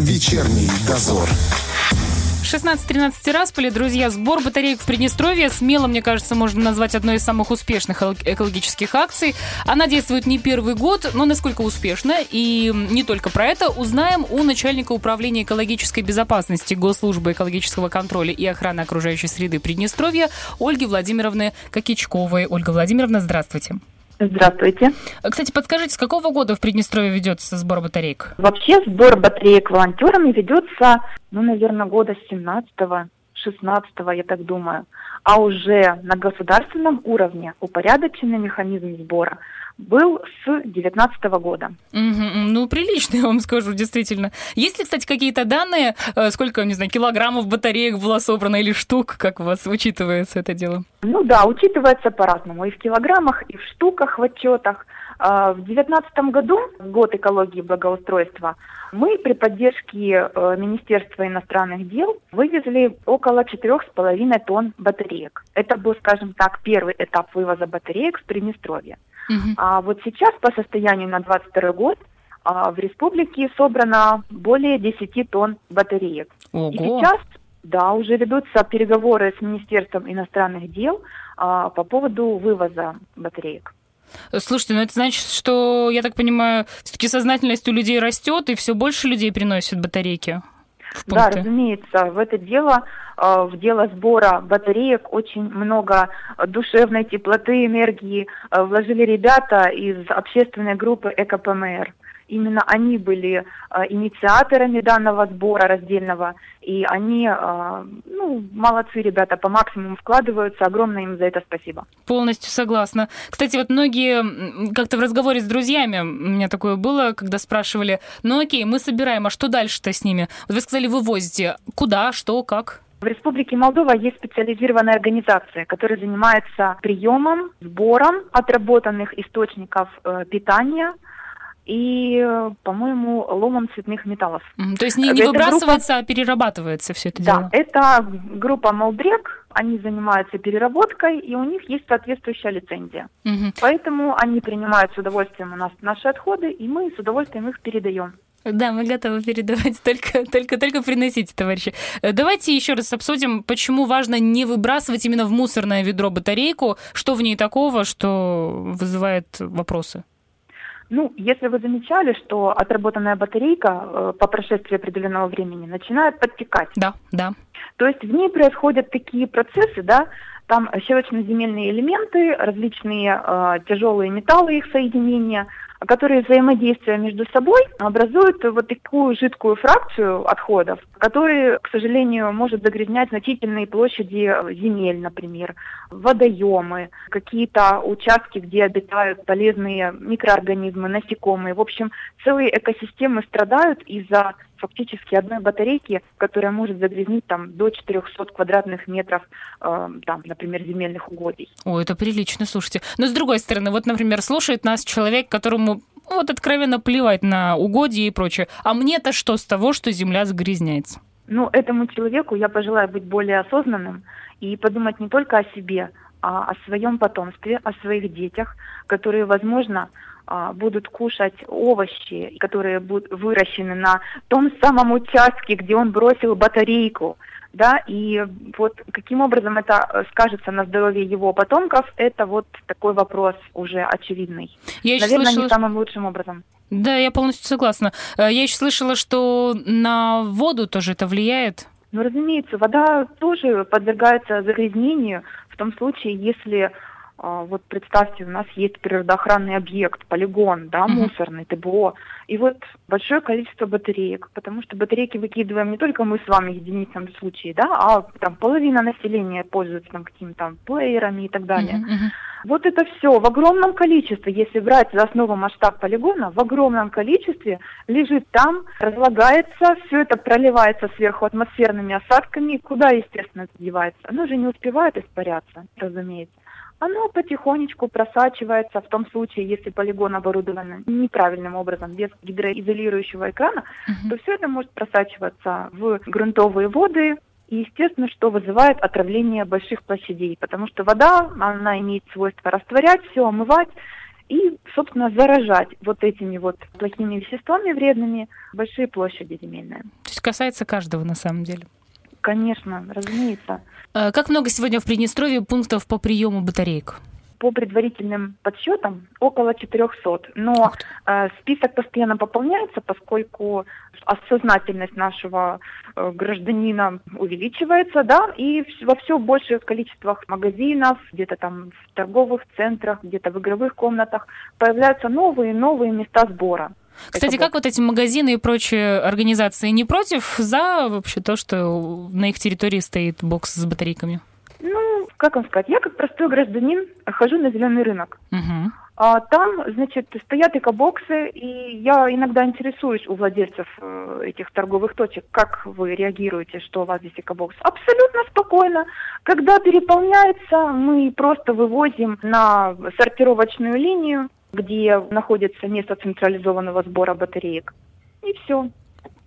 Вечерний дозор. 16-13 Тирасполе, друзья, сбор батареек в Приднестровье смело, мне кажется, можно назвать одной из самых успешных экологических акций. Она действует не первый год, но насколько успешно. И не только про это узнаем у начальника управления экологической безопасности Госслужбы экологического контроля и охраны окружающей среды Приднестровья Ольги Владимировны Кокичковой. Ольга Владимировна, здравствуйте. Здравствуйте. Кстати, подскажите, с какого года в Приднестровье ведется сбор батареек? Вообще сбор батареек волонтерами ведется, ну, наверное, года с 17-го, 16-го, я так думаю. А уже на государственном уровне упорядоченный механизм сбора – был с 19 года. Угу, ну, прилично, я вам скажу, действительно. Есть ли, кстати, какие-то данные, э, сколько, не знаю, килограммов батареек было собрано или штук, как у вас учитывается это дело? Ну да, учитывается по-разному, и в килограммах, и в штуках, в отчетах. А, в 2019 году, год экологии и благоустройства, мы при поддержке э, Министерства иностранных дел вывезли около 4,5 тонн батареек. Это был, скажем так, первый этап вывоза батареек с Приднестровья. Угу. А вот сейчас по состоянию на 22 год а, в республике собрано более 10 тонн батареек. Ого. И сейчас, да, уже ведутся переговоры с Министерством иностранных дел а, по поводу вывоза батареек. Слушайте, ну это значит, что, я так понимаю, все-таки сознательность у людей растет, и все больше людей приносят батарейки. Да, разумеется, в это дело, э, в дело сбора батареек очень много душевной теплоты, энергии э, вложили ребята из общественной группы ЭКПМР. Именно они были э, инициаторами данного сбора раздельного, и они, э, ну, молодцы ребята, по максимуму вкладываются, огромное им за это спасибо. Полностью согласна. Кстати, вот многие, как-то в разговоре с друзьями, у меня такое было, когда спрашивали, ну окей, мы собираем, а что дальше-то с ними? Вот вы сказали, вы возите. Куда, что, как? В Республике Молдова есть специализированная организация, которая занимается приемом, сбором отработанных источников э, питания, и, по-моему, ломом цветных металлов. То есть не, не выбрасывается, группа... а перерабатывается все это да, дело? Да, это группа Молдрек, они занимаются переработкой, и у них есть соответствующая лицензия. Угу. Поэтому они принимают с удовольствием у нас наши отходы, и мы с удовольствием их передаем. Да, мы готовы передавать, только, только, только приносите, товарищи. Давайте еще раз обсудим, почему важно не выбрасывать именно в мусорное ведро батарейку, что в ней такого, что вызывает вопросы. Ну, если вы замечали, что отработанная батарейка э, по прошествии определенного времени начинает подтекать. Да, да. То есть в ней происходят такие процессы, да, там щелочно-земельные элементы, различные э, тяжелые металлы, их соединения, которые взаимодействуя между собой образуют вот такую жидкую фракцию отходов, которые, к сожалению, может загрязнять значительные площади земель, например, водоемы, какие-то участки, где обитают полезные микроорганизмы, насекомые. В общем, целые экосистемы страдают из-за фактически одной батарейки, которая может загрязнить там до 400 квадратных метров, э, там, например, земельных угодий. О, это прилично, слушайте. Но с другой стороны, вот, например, слушает нас человек, которому вот откровенно плевать на угодья и прочее. А мне-то что с того, что земля загрязняется? Ну, этому человеку я пожелаю быть более осознанным и подумать не только о себе, а о своем потомстве, о своих детях, которые, возможно, будут кушать овощи, которые будут выращены на том самом участке, где он бросил батарейку, да, и вот каким образом это э, скажется на здоровье его потомков, это вот такой вопрос уже очевидный. Я Наверное, слышала... не самым лучшим образом. Да, я полностью согласна. Э, я еще слышала, что на воду тоже это влияет. Ну, разумеется, вода тоже подвергается загрязнению в том случае, если а, вот представьте, у нас есть природоохранный объект, полигон, да, uh-huh. мусорный, ТБО, и вот большое количество батареек, потому что батарейки выкидываем не только мы с вами в единичном случае, да, а там половина населения пользуется там какими-то там плеерами и так далее. Uh-huh. Вот это все в огромном количестве, если брать за основу масштаб полигона, в огромном количестве лежит там, разлагается, все это проливается сверху атмосферными осадками, куда, естественно, это девается? Оно же не успевает испаряться, разумеется оно потихонечку просачивается в том случае, если полигон оборудован неправильным образом, без гидроизолирующего экрана, uh-huh. то все это может просачиваться в грунтовые воды, и, естественно, что вызывает отравление больших площадей, потому что вода, она имеет свойство растворять все, омывать, и, собственно, заражать вот этими вот плохими веществами вредными большие площади земельные. То есть касается каждого на самом деле? Конечно, разумеется. А как много сегодня в Приднестровье пунктов по приему батареек? по предварительным подсчетам около 400. Но э, список постоянно пополняется, поскольку осознательность нашего э, гражданина увеличивается, да, и во все больших количествах магазинов, где-то там в торговых центрах, где-то в игровых комнатах появляются новые новые места сбора. Кстати, как вот эти магазины и прочие организации не против за вообще то, что на их территории стоит бокс с батарейками? Ну, как вам сказать, я как простой гражданин хожу на зеленый рынок. Угу. А там, значит, стоят экобоксы, и я иногда интересуюсь у владельцев э, этих торговых точек, как вы реагируете, что у вас здесь экобокс. Абсолютно спокойно. Когда переполняется, мы просто вывозим на сортировочную линию, где находится место централизованного сбора батареек. И все.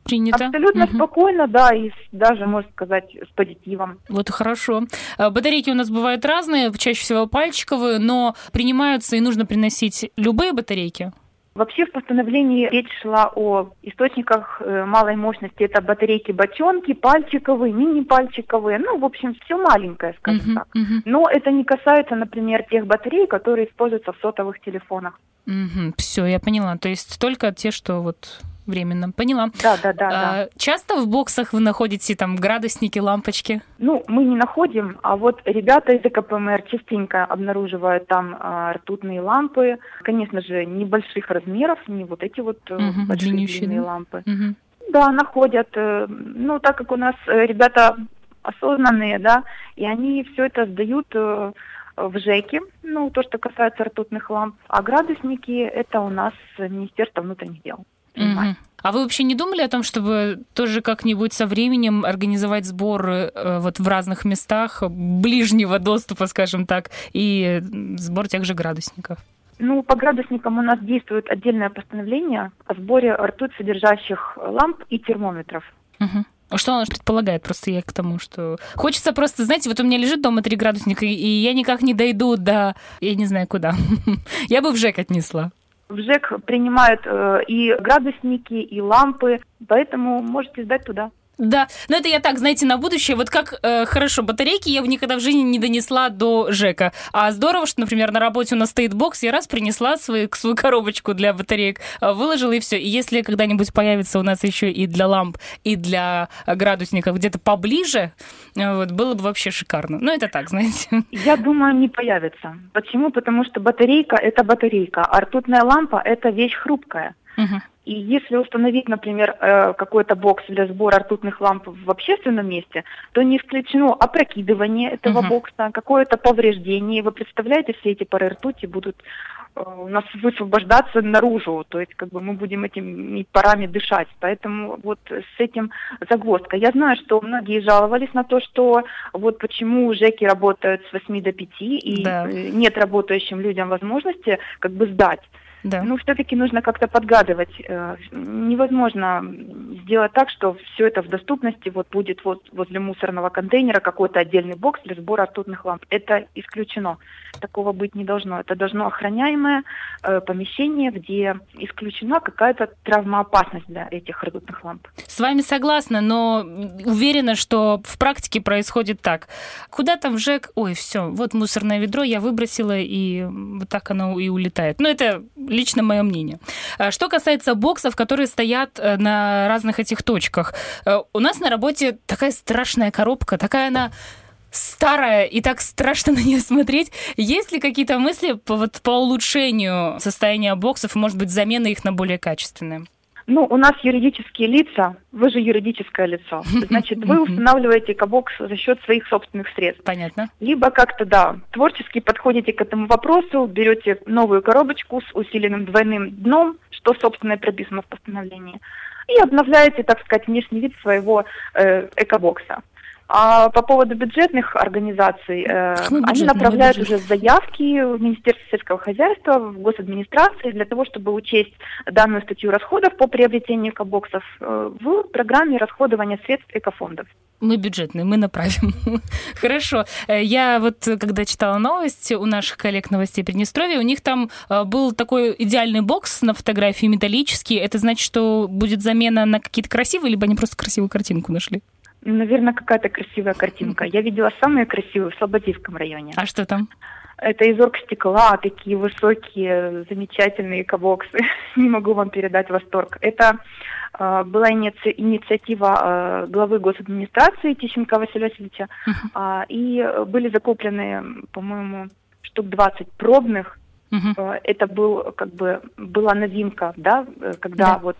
Принято. Абсолютно угу. спокойно, да, и даже, можно сказать, с позитивом. Вот хорошо. А, батарейки у нас бывают разные, чаще всего пальчиковые, но принимаются и нужно приносить любые батарейки? Вообще в постановлении речь шла о источниках э, малой мощности. Это батарейки-бочонки, пальчиковые, мини-пальчиковые. Ну, в общем, все маленькое, скажем uh-huh, так. Uh-huh. Но это не касается, например, тех батарей, которые используются в сотовых телефонах. Uh-huh. Все, я поняла. То есть только те, что вот временно. Поняла. Да, да, да, а, да. Часто в боксах вы находите там градусники, лампочки? Ну, мы не находим, а вот ребята из ЭКПМР частенько обнаруживают там а, ртутные лампы. Конечно же, небольших размеров, не вот эти вот угу, большие длинные да? лампы. Угу. Да, находят. Ну, так как у нас э, ребята осознанные, да, и они все это сдают в ЖЭКе, ну, то, что касается ртутных ламп, а градусники это у нас Министерство внутренних дел. Угу. А вы вообще не думали о том, чтобы тоже как-нибудь со временем организовать сбор э, вот в разных местах ближнего доступа, скажем так, и сбор тех же градусников? Ну, по градусникам у нас действует отдельное постановление о сборе ртуть содержащих ламп и термометров. Угу. Что оно предполагает? Просто я к тому, что... Хочется просто, знаете, вот у меня лежит дома три градусника, и я никак не дойду до... Я не знаю куда. я бы в ЖЭК отнесла в ЖЭК принимают э, и градусники, и лампы, поэтому можете сдать туда. Да, но это я так, знаете, на будущее. Вот как э, хорошо, батарейки я в никогда в жизни не донесла до ЖЭКа. А здорово, что, например, на работе у нас стоит бокс, я раз принесла свою, свою коробочку для батареек, э, выложила и все. И если когда-нибудь появится у нас еще и для ламп, и для градусников где-то поближе, э, вот, было бы вообще шикарно. Но это так, знаете. Я думаю, не появится. Почему? Потому что батарейка – это батарейка, а ртутная лампа – это вещь хрупкая. Угу. И если установить, например, э, какой-то бокс для сбора ртутных ламп в общественном месте, то не исключено опрокидывание этого uh-huh. бокса, какое-то повреждение. Вы представляете, все эти пары ртути будут э, у нас высвобождаться наружу, то есть как бы мы будем этими парами дышать. Поэтому вот с этим загвоздка. Я знаю, что многие жаловались на то, что вот почему ЖЭКи работают с 8 до 5, и да. нет работающим людям возможности как бы сдать. Да. Ну, все-таки нужно как-то подгадывать. Э, невозможно сделать так, что все это в доступности вот будет вот возле мусорного контейнера какой-то отдельный бокс для сбора ртутных ламп. Это исключено. Такого быть не должно. Это должно охраняемое э, помещение, где исключена какая-то травмоопасность для этих ртутных ламп. С вами согласна, но уверена, что в практике происходит так. Куда там в ЖЭК? Ой, все, вот мусорное ведро я выбросила, и вот так оно и улетает. Но это лично мое мнение. А что касается боксов, которые стоят э, на разных этих точках. Э, у нас на работе такая страшная коробка, такая она старая, и так страшно на нее смотреть. Есть ли какие-то мысли по, вот, по улучшению состояния боксов, может быть, замены их на более качественные? Ну, у нас юридические лица, вы же юридическое лицо. Значит, вы устанавливаете кабокс за счет своих собственных средств. Понятно. Либо как-то, да, творчески подходите к этому вопросу, берете новую коробочку с усиленным двойным дном, что, собственно, и прописано в постановлении, и обновляете, так сказать, внешний вид своего э, экобокса. А по поводу бюджетных организаций, э, они направляют уже заявки в Министерство сельского хозяйства, в госадминистрации для того, чтобы учесть данную статью расходов по приобретению экобоксов э, в программе расходования средств экофондов. Мы бюджетные, мы направим. Хорошо. Э, я вот, когда читала новости у наших коллег новостей Приднестровья, у них там э, был такой идеальный бокс на фотографии металлический. Это значит, что будет замена на какие-то красивые, либо они просто красивую картинку нашли? Наверное, какая-то красивая картинка. Я видела самые красивые в Слободивском районе. А что там? Это из оргстекла, такие высокие, замечательные кабоксы. Не могу вам передать восторг. Это э, была иници- инициатива э, главы госадминистрации Тищенко Василия Васильевича. Uh-huh. Э, и были закуплены, по-моему, штук 20 пробных. Uh-huh. Это был, как бы, была новинка, да, когда yeah. вот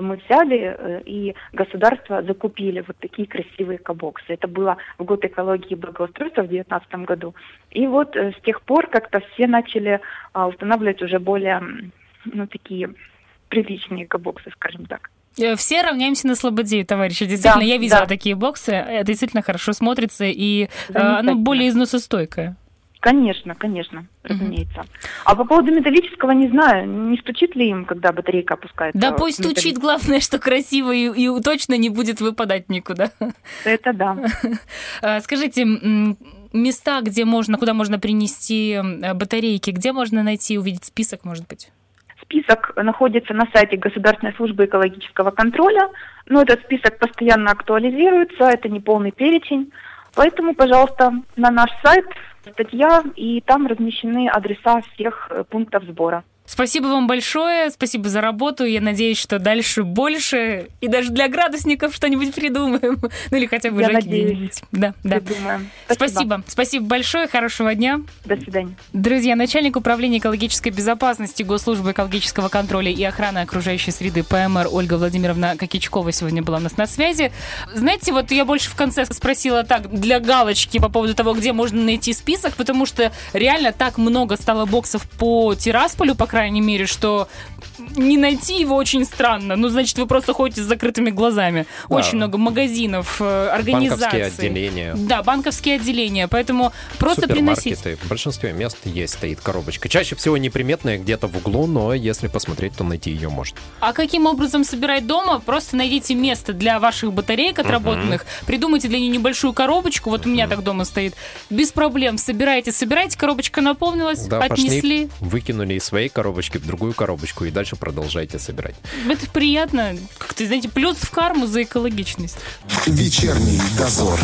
мы взяли э, и государство закупили вот такие красивые кабоксы. Это было в год экологии и благоустройства в 2019 году. И вот э, с тех пор как-то все начали а, устанавливать уже более, ну, такие приличные кабоксы, скажем так. Э, все равняемся на слободе, товарищи. Действительно, да, я видела да. такие боксы. Это действительно хорошо смотрится, и оно более износостойкое. Конечно, конечно, разумеется. Угу. А по поводу металлического не знаю, не стучит ли им, когда батарейка опускается? Да пусть стучит, главное, что красиво и, и точно не будет выпадать никуда. Это да. А, скажите, места, где можно, куда можно принести батарейки, где можно найти, увидеть список, может быть? Список находится на сайте Государственной службы экологического контроля, но этот список постоянно актуализируется, это не полный перечень. Поэтому, пожалуйста, на наш сайт статья, и там размещены адреса всех э, пунктов сбора. Спасибо вам большое, спасибо за работу. Я надеюсь, что дальше больше и даже для градусников что-нибудь придумаем. Ну или хотя бы Я надеюсь. Да, да. Придумаем. Спасибо. спасибо. Спасибо большое, хорошего дня. До свидания. Друзья, начальник управления экологической безопасности Госслужбы экологического контроля и охраны окружающей среды ПМР Ольга Владимировна Кокичкова сегодня была у нас на связи. Знаете, вот я больше в конце спросила так, для галочки по поводу того, где можно найти список, потому что реально так много стало боксов по Тирасполю, по крайней мере, что не найти его очень странно. Ну, значит, вы просто ходите с закрытыми глазами. Да. Очень много магазинов, э, организаций. Банковские отделения. Да, банковские отделения. Поэтому просто приносить. В большинстве мест есть стоит коробочка. Чаще всего неприметная где-то в углу, но если посмотреть, то найти ее можно. А каким образом собирать дома? Просто найдите место для ваших батареек отработанных, uh-huh. придумайте для нее небольшую коробочку. Вот uh-huh. у меня так дома стоит. Без проблем. Собирайте, собирайте, коробочка наполнилась, да, отнесли. Пошли, выкинули из своей коробочки в другую коробочку и дальше продолжайте собирать. Это приятно. Как-то, знаете, плюс в карму за экологичность. Вечерний дозор.